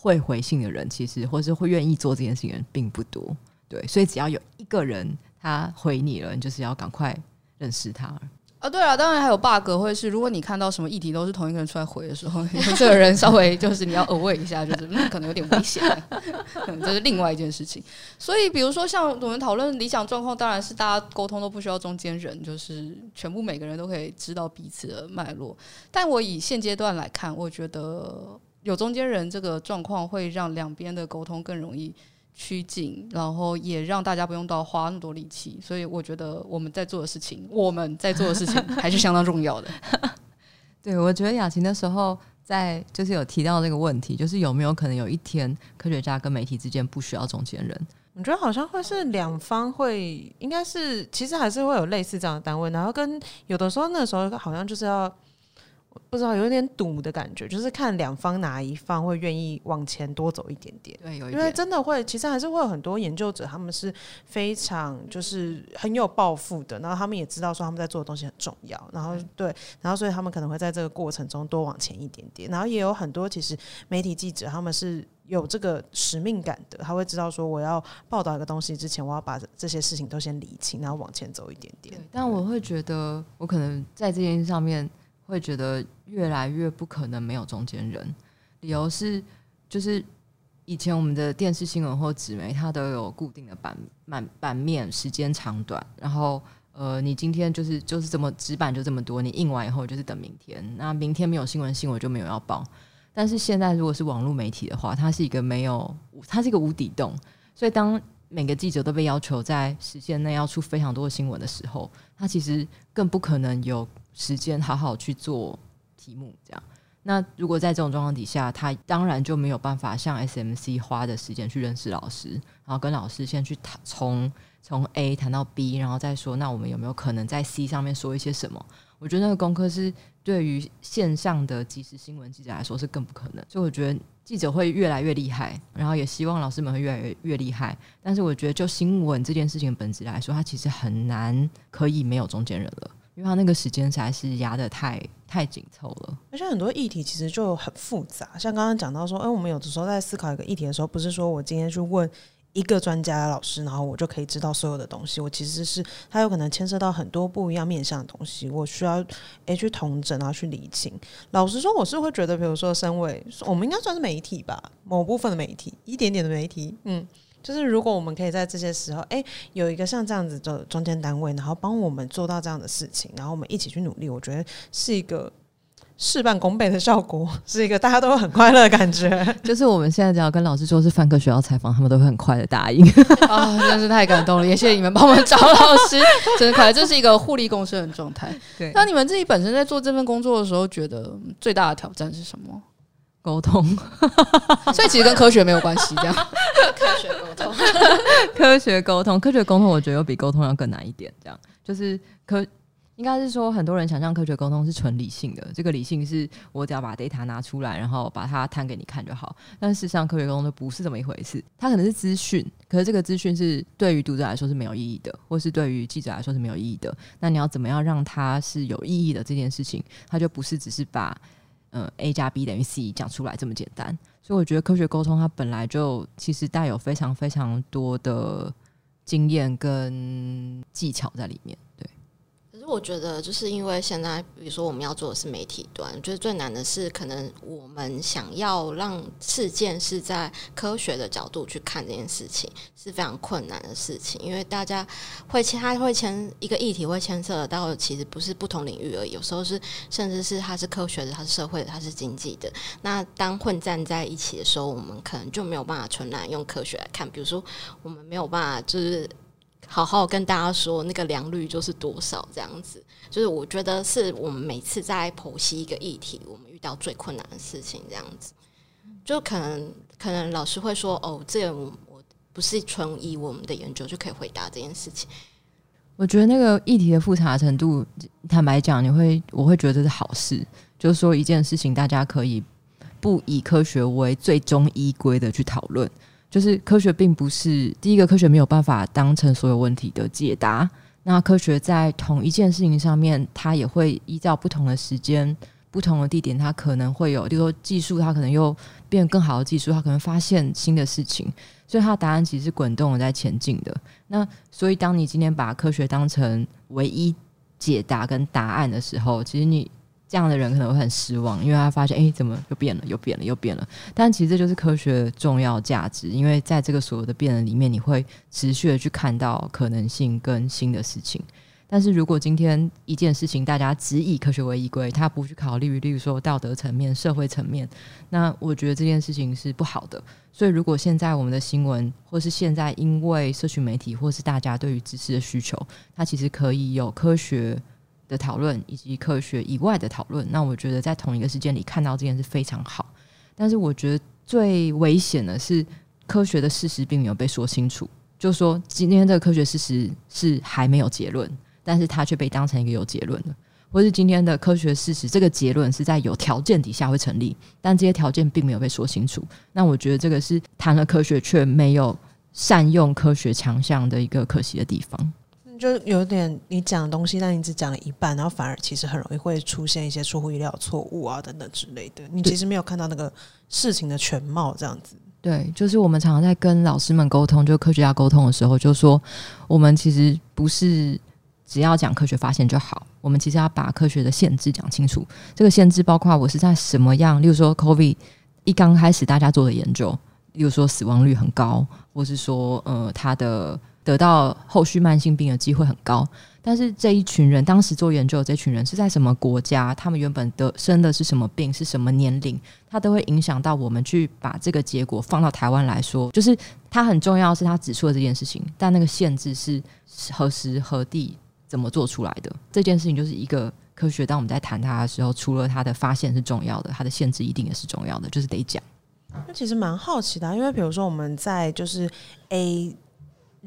S3: 会回信的人，其实或是会愿意做这件事情的人并不多，对，所以只要有一个人他回你了，你就是要赶快认识他
S4: 啊。对啊，当然还有 bug 会是，如果你看到什么议题都是同一个人出来回的时候，这个人稍微就是你要 away 一下，就是、嗯、可能有点危险，这是另外一件事情。所以，比如说像我们讨论理想状况，当然是大家沟通都不需要中间人，就是全部每个人都可以知道彼此的脉络。但我以现阶段来看，我觉得。有中间人这个状况，会让两边的沟通更容易趋近，然后也让大家不用到花那么多力气。所以我觉得我们在做的事情，我们在做的事情 还是相当重要的。
S3: 对，我觉得雅琴的时候在就是有提到这个问题，就是有没有可能有一天科学家跟媒体之间不需要中间人？
S1: 我觉得好像会是两方会，应该是其实还是会有类似这样的单位，然后跟有的时候那时候好像就是要。不知道有点赌的感觉，就是看两方哪一方会愿意往前多走一点点。
S3: 对，有一点。
S1: 因为真的会，其实还是会有很多研究者，他们是非常就是很有抱负的，然后他们也知道说他们在做的东西很重要，然后对，然后所以他们可能会在这个过程中多往前一点点。然后也有很多其实媒体记者他们是有这个使命感的，他会知道说我要报道一个东西之前，我要把这些事情都先理清，然后往前走一点点。
S3: 但我会觉得，我可能在这件事上面。会觉得越来越不可能没有中间人，理由是就是以前我们的电视新闻或纸媒，它都有固定的版版版面，时间长短，然后呃，你今天就是就是这么纸板就这么多，你印完以后就是等明天，那明天没有新闻性，我就没有要报。但是现在如果是网络媒体的话，它是一个没有，它是一个无底洞，所以当每个记者都被要求在时限内要出非常多的新闻的时候，它其实更不可能有。时间好好去做题目，这样。那如果在这种状况底下，他当然就没有办法像 SMC 花的时间去认识老师，然后跟老师先去谈，从从 A 谈到 B，然后再说，那我们有没有可能在 C 上面说一些什么？我觉得那个功课是对于线上的即时新闻记者来说是更不可能。所以我觉得记者会越来越厉害，然后也希望老师们会越来越越厉害。但是我觉得就新闻这件事情本质来说，它其实很难可以没有中间人了。因为他那个时间实在是压得太太紧凑了，
S1: 而且很多议题其实就很复杂。像刚刚讲到说，哎，我们有的时候在思考一个议题的时候，不是说我今天去问一个专家老师，然后我就可以知道所有的东西。我其实是他有可能牵涉到很多不一样面向的东西，我需要诶去统整，然后去理清。老实说，我是会觉得，比如说，身为我们应该算是媒体吧，某部分的媒体，一点点的媒体，嗯。就是如果我们可以在这些时候，哎、欸，有一个像这样子的中间单位，然后帮我们做到这样的事情，然后我们一起去努力，我觉得是一个事半功倍的效果，是一个大家都会很快乐的感觉。
S3: 就是我们现在只要跟老师说是范科学校采访，他们都会很快的答应。
S4: 啊、哦，真是太感动了！也谢谢你们帮我们找老师，真的快，这是一个互利共生的状态。对，那你们自己本身在做这份工作的时候，觉得最大的挑战是什么？
S3: 沟通，
S4: 所以其实跟科学没有关系，这样。
S2: 科学沟通，
S3: 科学沟通，科学沟通，我觉得又比沟通要更难一点。这样就是科，应该是说很多人想象科学沟通是纯理性的，这个理性是我只要把 data 拿出来，然后把它摊给你看就好。但事实上，科学沟通都不是这么一回事。它可能是资讯，可是这个资讯是对于读者来说是没有意义的，或是对于记者来说是没有意义的。那你要怎么样让它是有意义的这件事情，它就不是只是把。嗯，A 加 B 等于 C 讲出来这么简单，所以我觉得科学沟通它本来就其实带有非常非常多的经验跟技巧在里面。
S2: 我觉得就是因为现在，比如说我们要做的是媒体端，我觉得最难的是可能我们想要让事件是在科学的角度去看这件事情是非常困难的事情，因为大家会牵，它会牵一个议题会牵涉到其实不是不同领域而已，有时候是甚至是它是科学的，它是社会的，它是经济的。那当混战在一起的时候，我们可能就没有办法纯然用科学来看，比如说我们没有办法就是。好好跟大家说，那个良率就是多少这样子，就是我觉得是我们每次在剖析一个议题，我们遇到最困难的事情这样子，就可能可能老师会说，哦，这个我不是纯以我们的研究就可以回答这件事情。
S3: 我觉得那个议题的复杂程度，坦白讲，你会我会觉得是好事，就是说一件事情大家可以不以科学为最终依归的去讨论。就是科学并不是第一个，科学没有办法当成所有问题的解答。那科学在同一件事情上面，它也会依照不同的时间、不同的地点，它可能会有，比如说技术，它可能又变更好的技术，它可能发现新的事情，所以它的答案其实是滚动的在前进的。那所以，当你今天把科学当成唯一解答跟答案的时候，其实你。这样的人可能会很失望，因为他发现，哎，怎么又变了，又变了，又变了。但其实这就是科学的重要价值，因为在这个所有的变的里面，你会持续的去看到可能性跟新的事情。但是如果今天一件事情大家只以科学为依归，他不去考虑，例如说道德层面、社会层面，那我觉得这件事情是不好的。所以，如果现在我们的新闻，或是现在因为社群媒体，或是大家对于知识的需求，它其实可以有科学。的讨论以及科学以外的讨论，那我觉得在同一个时间里看到这件事非常好。但是我觉得最危险的是，科学的事实并没有被说清楚。就说，今天这个科学事实是还没有结论，但是它却被当成一个有结论的，或是今天的科学事实这个结论是在有条件底下会成立，但这些条件并没有被说清楚。那我觉得这个是谈了科学却没有善用科学强项的一个可惜的地方。
S1: 就有点你讲的东西，但你只讲了一半，然后反而其实很容易会出现一些出乎意料错误啊等等之类的。你其实没有看到那个事情的全貌，这样子。
S3: 对，就是我们常常在跟老师们沟通，就科学家沟通的时候，就说我们其实不是只要讲科学发现就好，我们其实要把科学的限制讲清楚。这个限制包括我是在什么样，例如说 COVID 一刚开始大家做的研究，例如说死亡率很高，或是说呃它的。得到后续慢性病的机会很高，但是这一群人当时做研究的这群人是在什么国家？他们原本得生的是什么病？是什么年龄？它都会影响到我们去把这个结果放到台湾来说，就是它很重要，是他指出了这件事情，但那个限制是何时何地怎么做出来的？这件事情就是一个科学。当我们在谈它的时候，除了它的发现是重要的，它的限制一定也是重要的，就是得讲。
S1: 那其实蛮好奇的，因为比如说我们在就是 A。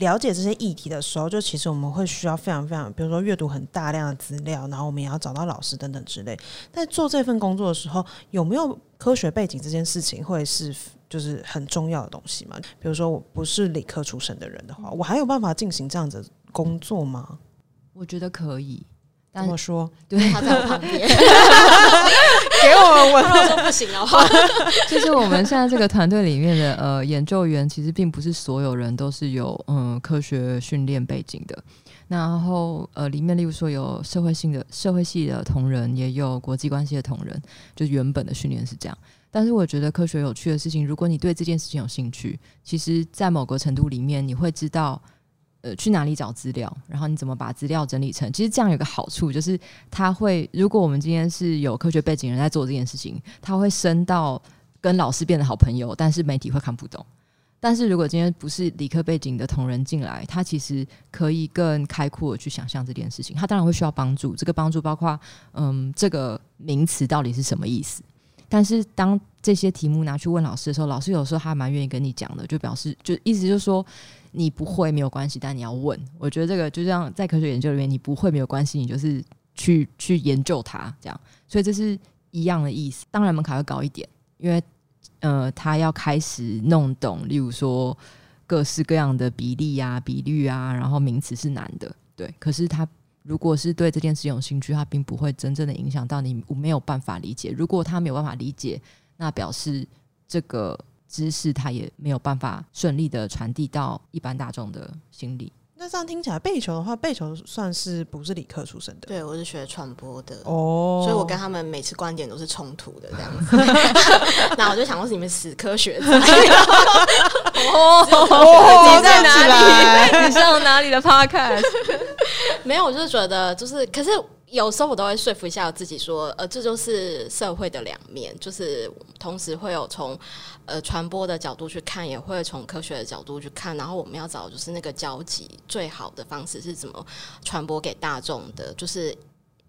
S1: 了解这些议题的时候，就其实我们会需要非常非常，比如说阅读很大量的资料，然后我们也要找到老师等等之类。在做这份工作的时候，有没有科学背景这件事情会是就是很重要的东西吗？比如说我不是理科出身的人的话，我还有办法进行这样子工作吗？
S3: 我觉得可以。
S1: 怎么说？
S3: 对，
S2: 他在我旁
S1: 边，
S2: 说不行哦。
S3: 就是我们现在这个团队里面的呃研究员，其实并不是所有人都是有嗯科学训练背景的。然后呃，里面例如说有社会性的社会系的同仁，也有国际关系的同仁，就原本的训练是这样。但是我觉得科学有趣的事情，如果你对这件事情有兴趣，其实，在某个程度里面，你会知道。呃，去哪里找资料？然后你怎么把资料整理成？其实这样有个好处，就是他会，如果我们今天是有科学背景人在做这件事情，他会升到跟老师变得好朋友，但是媒体会看不懂。但是如果今天不是理科背景的同仁进来，他其实可以更开阔去想象这件事情。他当然会需要帮助，这个帮助包括，嗯，这个名词到底是什么意思？但是当这些题目拿去问老师的时候，老师有时候还蛮愿意跟你讲的，就表示就意思就是说。你不会没有关系，但你要问。我觉得这个就像在科学研究里面，你不会没有关系，你就是去去研究它，这样。所以这是一样的意思。当然门槛会高一点，因为呃，他要开始弄懂，例如说各式各样的比例啊、比率啊，然后名词是难的，对。可是他如果是对这件事有兴趣，他并不会真正的影响到你，我没有办法理解。如果他没有办法理解，那表示这个。知识它也没有办法顺利的传递到一般大众的心里。
S1: 那这样听起来，贝球的话，贝球算是不是理科出身的？
S2: 对，我是学传播的
S1: 哦，
S2: 所以我跟他们每次观点都是冲突的这样子。那我就想说，你们死科学家
S3: 哦，你在哪里？你上哪里的 podcast？
S2: 没有，我就是觉得，就是可是。有时候我都会说服一下我自己，说，呃，这就是社会的两面，就是同时会有从呃传播的角度去看，也会从科学的角度去看，然后我们要找就是那个交集，最好的方式是怎么传播给大众的，就是。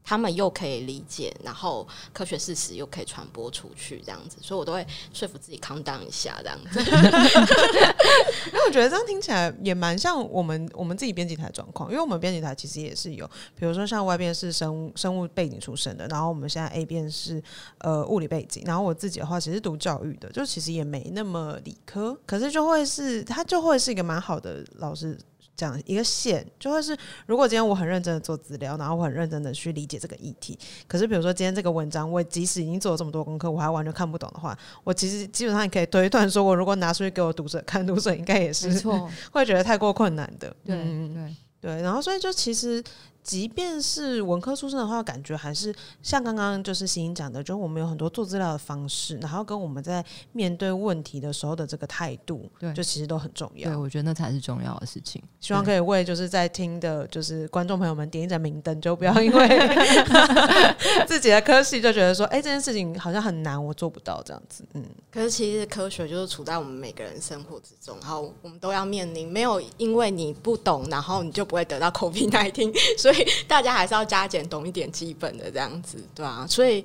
S2: 他们又可以理解，然后科学事实又可以传播出去，这样子，所以我都会说服自己 calm down 一下，这样子。
S1: 因为我觉得这样听起来也蛮像我们我们自己编辑台状况，因为我们编辑台其实也是有，比如说像 Y 编是生物生物背景出身的，然后我们现在 A 编是呃物理背景，然后我自己的话其实读教育的，就其实也没那么理科，可是就会是他就会是一个蛮好的老师。这样一个线就会是，如果今天我很认真的做资料，然后我很认真的去理解这个议题，可是比如说今天这个文章，我即使已经做了这么多功课，我还完全看不懂的话，我其实基本上也可以推断说，我如果拿出去给我读者看，读者应该也是会觉得太过困难的。
S3: 对
S1: 嗯、
S3: 对
S1: 对，然后所以就其实。即便是文科出身的话，感觉还是像刚刚就是欣欣讲的，就是我们有很多做资料的方式，然后跟我们在面对问题的时候的这个态度，对，就其实都很重要。
S3: 对，我觉得那才是重要的事情。
S1: 希望可以为就是在听的，就是观众朋友们点一盏明灯，就不要 因为 自己的科系就觉得说，哎、欸，这件事情好像很难，我做不到这样子。嗯，
S2: 可是其实科学就是处在我们每个人生活之中，然后我们都要面临，没有因为你不懂，然后你就不会得到 COVID-19，所以。以大家还是要加减懂一点基本的这样子，对啊，所以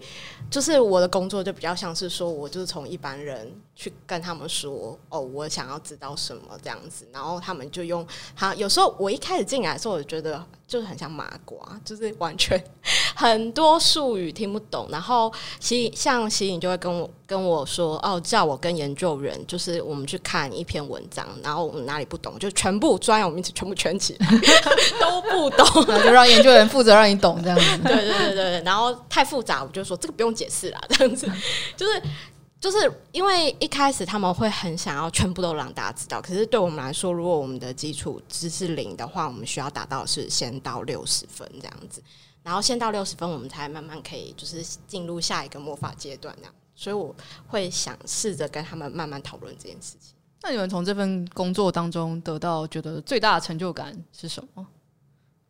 S2: 就是我的工作就比较像是说，我就是从一般人去跟他们说，哦，我想要知道什么这样子，然后他们就用好。有时候我一开始进来的时候，我觉得就是很像麻瓜，就是完全很多术语听不懂。然后其像喜颖就会跟我跟我说，哦，叫我跟研究员，就是我们去看一篇文章，然后我们哪里不懂，就全部专有名词全部圈起来，都不懂。
S4: 然后就让研究员负责让你懂这样子，
S2: 对对对对，然后太复杂，我就说这个不用解释啦，这样子，就是就是因为一开始他们会很想要全部都让大家知道，可是对我们来说，如果我们的基础知识零的话，我们需要达到的是先到六十分这样子，然后先到六十分，我们才慢慢可以就是进入下一个魔法阶段那样，所以我会想试着跟他们慢慢讨论这件事情。
S4: 那你们从这份工作当中得到觉得最大的成就感是什么？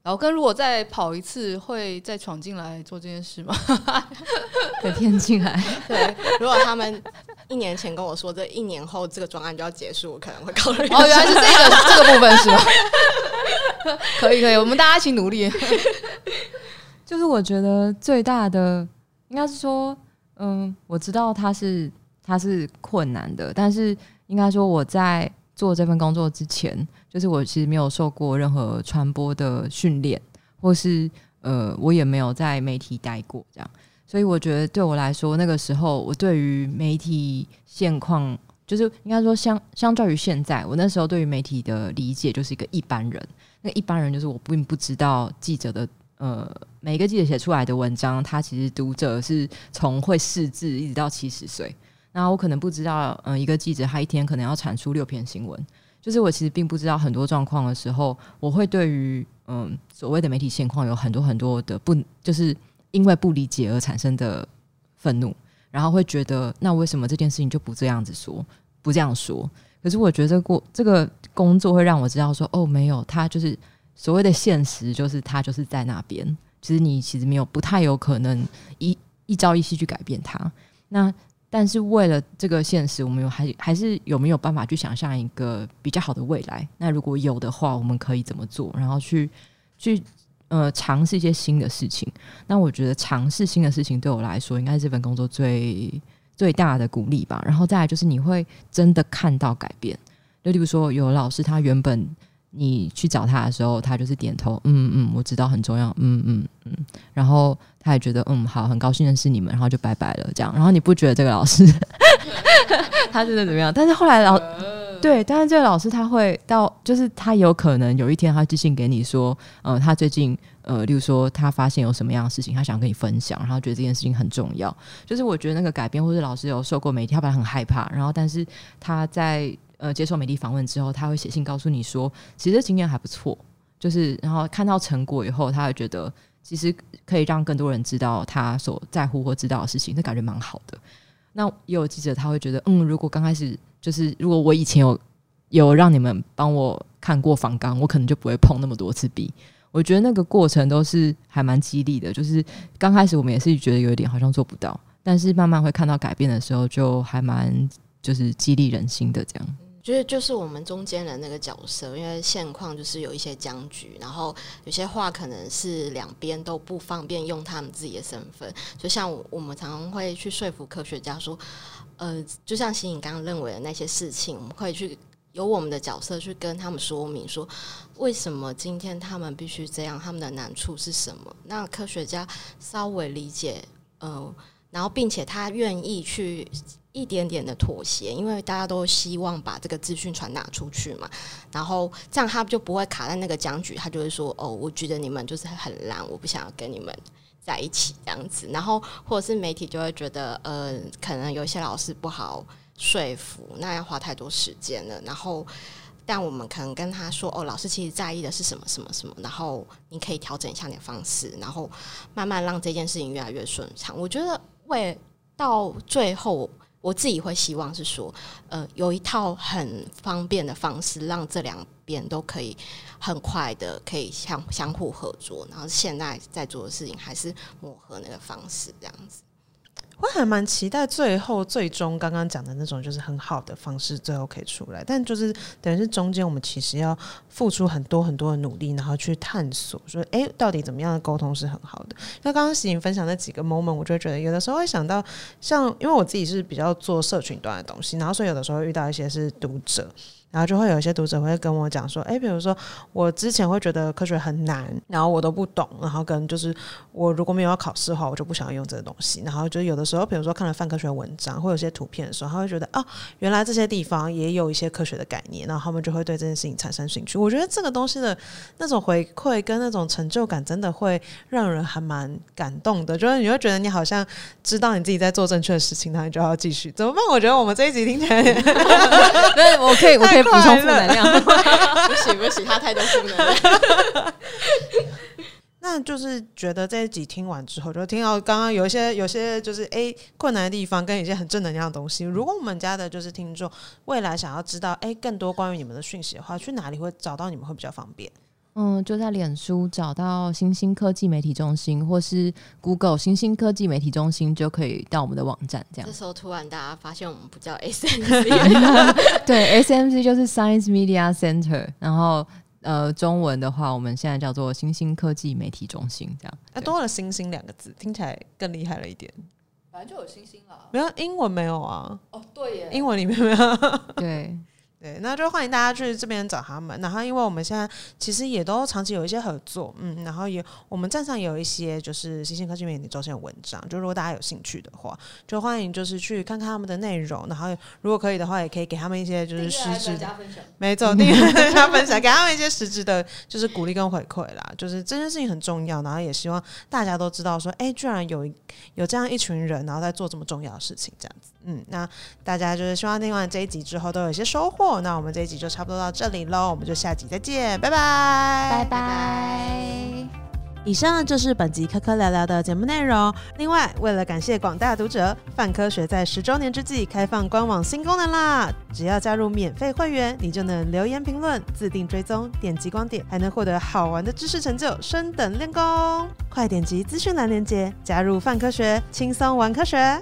S4: 然后跟如果再跑一次，会再闯进来做这件事吗？
S3: 再骗进来？
S2: 对，如果他们一年前跟我说这一年后这个专案就要结束，我可能会考虑。
S4: 哦，原来是这个这个部分是吗？可以可以，我们大家一起努力。
S3: 就是我觉得最大的应该是说，嗯，我知道它是它是困难的，但是应该说我在做这份工作之前。就是我其实没有受过任何传播的训练，或是呃，我也没有在媒体待过这样，所以我觉得对我来说，那个时候我对于媒体现况，就是应该说相相较于现在，我那时候对于媒体的理解就是一个一般人。那一般人就是我并不知道记者的呃，每个记者写出来的文章，他其实读者是从会识字一直到七十岁，那我可能不知道，嗯、一个记者他一天可能要产出六篇新闻。就是我其实并不知道很多状况的时候，我会对于嗯所谓的媒体现况有很多很多的不，就是因为不理解而产生的愤怒，然后会觉得那为什么这件事情就不这样子说，不这样说？可是我觉得过这个工作会让我知道说，哦，没有，他就是所谓的现实，就是他就是在那边，其实你其实没有不太有可能一一朝一夕去改变他。那但是为了这个现实，我们有还还是有没有办法去想象一个比较好的未来？那如果有的话，我们可以怎么做？然后去去呃尝试一些新的事情。那我觉得尝试新的事情对我来说，应该是这份工作最最大的鼓励吧。然后再来就是你会真的看到改变。就例如说，有老师他原本。你去找他的时候，他就是点头，嗯嗯，我知道很重要，嗯嗯嗯，然后他也觉得，嗯，好，很高兴认识你们，然后就拜拜了，这样。然后你不觉得这个老师 他真的怎么样？但是后来老对，但是这个老师他会到，就是他有可能有一天他寄信给你说，呃，他最近呃，例如说他发现有什么样的事情，他想跟你分享，然后觉得这件事情很重要。就是我觉得那个改变，或是老师有受过媒体，他本来很害怕，然后但是他在。呃，接受媒体访问之后，他会写信告诉你说，其实经验还不错。就是然后看到成果以后，他会觉得其实可以让更多人知道他所在乎或知道的事情，那感觉蛮好的。那也有记者他会觉得，嗯，如果刚开始就是如果我以前有有让你们帮我看过访纲，我可能就不会碰那么多次笔。我觉得那个过程都是还蛮激励的，就是刚开始我们也是觉得有一点好像做不到，但是慢慢会看到改变的时候，就还蛮就是激励人心的这样。
S2: 觉得就是我们中间的那个角色，因为现况就是有一些僵局，然后有些话可能是两边都不方便用他们自己的身份，就像我们常常会去说服科学家说，呃，就像欣颖刚刚认为的那些事情，我们会去。有我们的角色去跟他们说明说，为什么今天他们必须这样，他们的难处是什么？那科学家稍微理解，呃，然后并且他愿意去一点点的妥协，因为大家都希望把这个资讯传达出去嘛。然后这样他就不会卡在那个僵局，他就会说：“哦，我觉得你们就是很烂，我不想要跟你们在一起这样子。”然后或者是媒体就会觉得，呃，可能有些老师不好。说服，那要花太多时间了。然后，但我们可能跟他说：“哦，老师其实在意的是什么什么什么。”然后你可以调整一下你的方式，然后慢慢让这件事情越来越顺畅。我觉得，为到最后，我自己会希望是说，呃，有一套很方便的方式，让这两边都可以很快的可以相相互合作。然后现在在做的事情，还是磨合那个方式，这样子。
S1: 我还蛮期待最后最终刚刚讲的那种就是很好的方式，最后可以出来。但就是等于是中间我们其实要付出很多很多的努力，然后去探索说，哎、到底怎么样的沟通是很好的？那刚刚喜颖分享那几个 moment，我就觉得有的时候会想到，像因为我自己是比较做社群端的东西，然后所以有的时候遇到一些是读者。然后就会有一些读者会跟我讲说，哎，比如说我之前会觉得科学很难，然后我都不懂，然后跟就是我如果没有要考试的话，我就不想要用这个东西。然后就有的时候，比如说看了泛科学文章或有些图片的时候，他会觉得啊，原来这些地方也有一些科学的概念，然后他们就会对这件事情产生兴趣。我觉得这个东西的那种回馈跟那种成就感，真的会让人还蛮感动的。就是你会觉得你好像知道你自己在做正确的事情，那你就要继续怎么办？我觉得我们这一集听起来，
S3: 对，我可以，我可以。补充负能量，
S2: 不行不行，他太多负能量。
S1: 那就是觉得这一集听完之后，就听到刚刚有一些有些就是哎、欸、困难的地方，跟一些很正能量的东西。如果我们家的就是听众未来想要知道哎、欸、更多关于你们的讯息的话，去哪里会找到你们会比较方便？
S3: 嗯，就在脸书找到新兴科技媒体中心，或是 Google 新兴科技媒体中心，就可以到我们的网站。这样，
S2: 这时候突然大家发现我们不叫 SMC，
S3: 对，SMC 就是 Science Media Center。然后呃，中文的话，我们现在叫做新兴科技媒体中心。这样，
S1: 啊，多了“新兴”两个字，听起来更厉害了一点。
S4: 反正就有“新兴”了，
S1: 没有英文没有啊？
S4: 哦，对耶，
S1: 英文里面没有。
S3: 对。
S1: 对，那就欢迎大家去这边找他们。然后，因为我们现在其实也都长期有一些合作，嗯，然后也我们站上也有一些就是新兴科技媒体周线的文章。就如果大家有兴趣的话，就欢迎就是去看看他们的内容。然后，如果可以的话，也可以给他们一些就是实质的，没错，订阅大家分享，给他们一些实质的，就是鼓励跟回馈啦。就是这件事情很重要，然后也希望大家都知道说，哎，居然有有这样一群人，然后在做这么重要的事情，这样子。嗯，那大家就是希望听完这一集之后都有一些收获。那我们这一集就差不多到这里喽，我们就下集再见，拜拜，
S3: 拜拜。
S1: 以上就是本集科科聊聊的节目内容。另外，为了感谢广大读者，泛科学在十周年之际开放官网新功能啦！只要加入免费会员，你就能留言评论、自定追踪、点击光点，还能获得好玩的知识成就，升等练功。快点击资讯栏链接，加入泛科学，轻松玩科学。